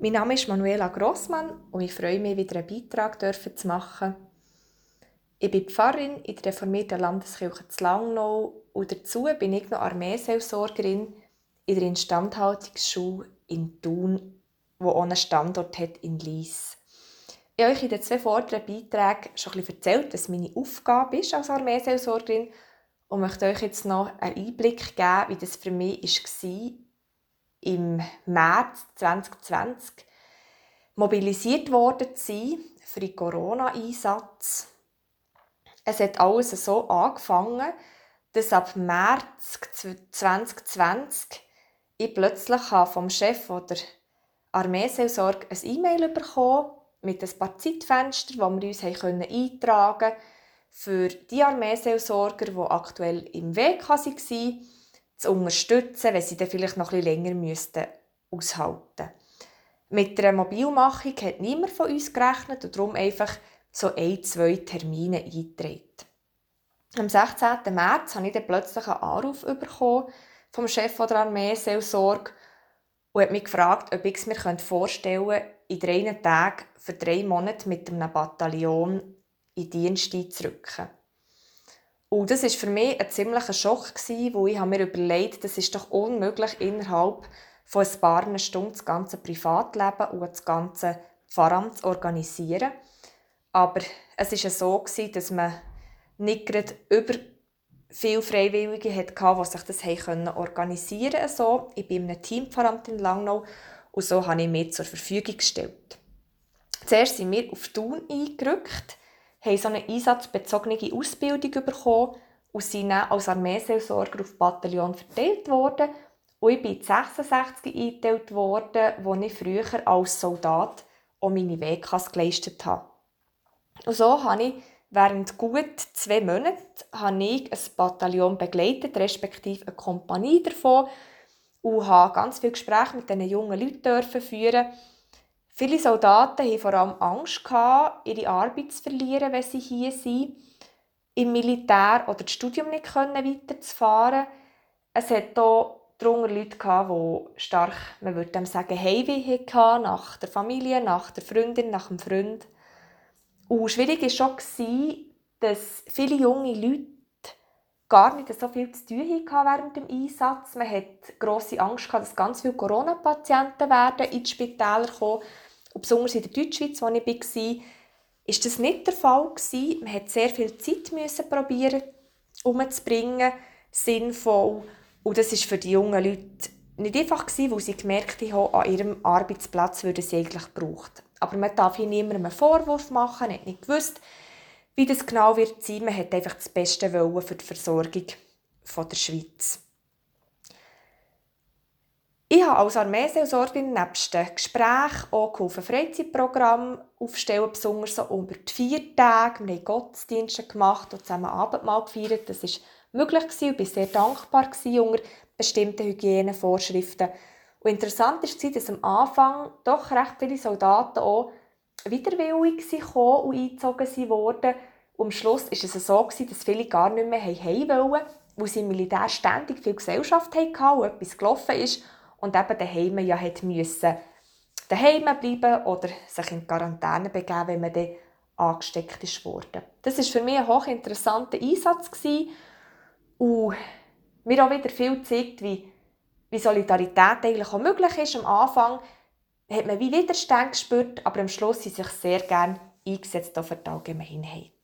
Mein Name ist Manuela Grossmann und ich freue mich, wieder einen Beitrag zu machen. Ich bin Pfarrerin in der reformierten Landeskirche zu Langnau und dazu bin ich noch Armeeseelsorgerin in der Instandhaltungsschule in Thun, wo auch einen Standort hat in Lies. Ich habe euch in den zwei vorderen Beiträgen schon ein bisschen erzählt, was meine Aufgabe ist als Armeeseelsorgerin und möchte euch jetzt noch einen Einblick geben, wie das für mich war, im März 2020 mobilisiert worden zu sein für den Corona-Einsatz. Es hat alles so angefangen, dass ab März 2020 ich plötzlich vom Chef der Armeeseelsorge ein E-Mail bekommen mit ein paar Zeitfenstern, wo wir uns eintragen konnten für die Armeeseelsorger, die aktuell im Weg waren, zu unterstützen, wenn sie dann vielleicht noch ein bisschen länger müssten aushalten Mit der Mobilmachung hat niemand von uns gerechnet und darum einfach so ein, zwei Termine eingetragen. Am 16. März habe ich dann plötzlich einen Anruf bekommen vom Chef der Armeeseelsorge und hat mich gefragt, ob ich es mir vorstellen könnte, in drei Tagen für drei Monate mit einem Bataillon in Dienst einzurücken. Und das war für mich ein ziemlicher Schock, wo ich mir überlegt das ist doch unmöglich, innerhalb von ein paar Stunden das ganze Privatleben und das ganze Pfarramt zu organisieren. Aber es war so, dass man nicht gerade über viele Freiwillige hatte, die sich das organisieren konnten. Ich bin in einem Teampfarramt in Langnau und so habe ich mir zur Verfügung gestellt. Zuerst sind wir auf Thun eingerückt haben so eine einsatzbezogene Ausbildung bekommen und sind dann als Armeeseelsorger auf Bataillon verteilt worden. Und ich bin 66 eingeteilt worden, wo ich früher als Soldat auch meine WKs geleistet habe. Und so habe ich während gut zwei Monaten ein Bataillon begleitet, respektive eine Kompanie davon und habe ganz viele Gespräche mit diesen jungen Leuten führen Viele Soldaten hatten vor allem Angst, ihre Arbeit zu verlieren, wenn sie hier sind, im Militär oder das Studium nicht weiterzufahren. Es hat hier darunter Leute, die stark, man würde dem sagen, Heimweh hatten, nach der Familie, nach der Freundin, nach dem Freund. Und schwierig war schon, dass viele junge Leute gar nicht so viel zu tun hatten während dem Einsatz. Man hat grosse Angst, dass ganz viele Corona-Patienten ins Spital kommen und besonders in der Deutschschweiz, wo ich war, ist das nicht der Fall. Man musste sehr viel Zeit müssen probieren, umzubringen, sinnvoll. Und das ist für die jungen Leute nicht einfach weil sie gemerkt haben, an ihrem Arbeitsplatz würden sie eigentlich gebraucht. Aber man darf hier niemandem einen Vorwurf machen, hat nicht gewusst, wie das genau wird sein. Man hat einfach das Beste wollen für die Versorgung der Schweiz. Ich habe als Armeeseelsorgerin nebst den Gesprächen auch geholfen, Freizeitprogramme aufstellen, besonders so über die vier Tage. Wir haben Gottesdienste gemacht und zusammen Abendmahl gefeiert. Das war möglich und ich war sehr dankbar unter bestimmten Hygienevorschriften. Und interessant war, dass am Anfang doch recht viele Soldaten auch widerwillig waren und eingezogen wurden. Und am Schluss war es so, dass viele gar nicht mehr heim wollten, weil sie im Militär ständig viel Gesellschaft hatten und etwas gelaufen ist und eben daheim ja hat müssen daheim bleiben oder sich in Quarantäne begeben, wenn man dann angesteckt ist worden. Das war für mich ein hochinteressanter Einsatz gewesen und mir auch wieder viel gezeigt, wie, wie Solidarität eigentlich auch möglich ist. Am Anfang hat man wie Widerstand gespürt, aber am Schluss sie sich sehr gerne eingesetzt für die Allgemeinheit.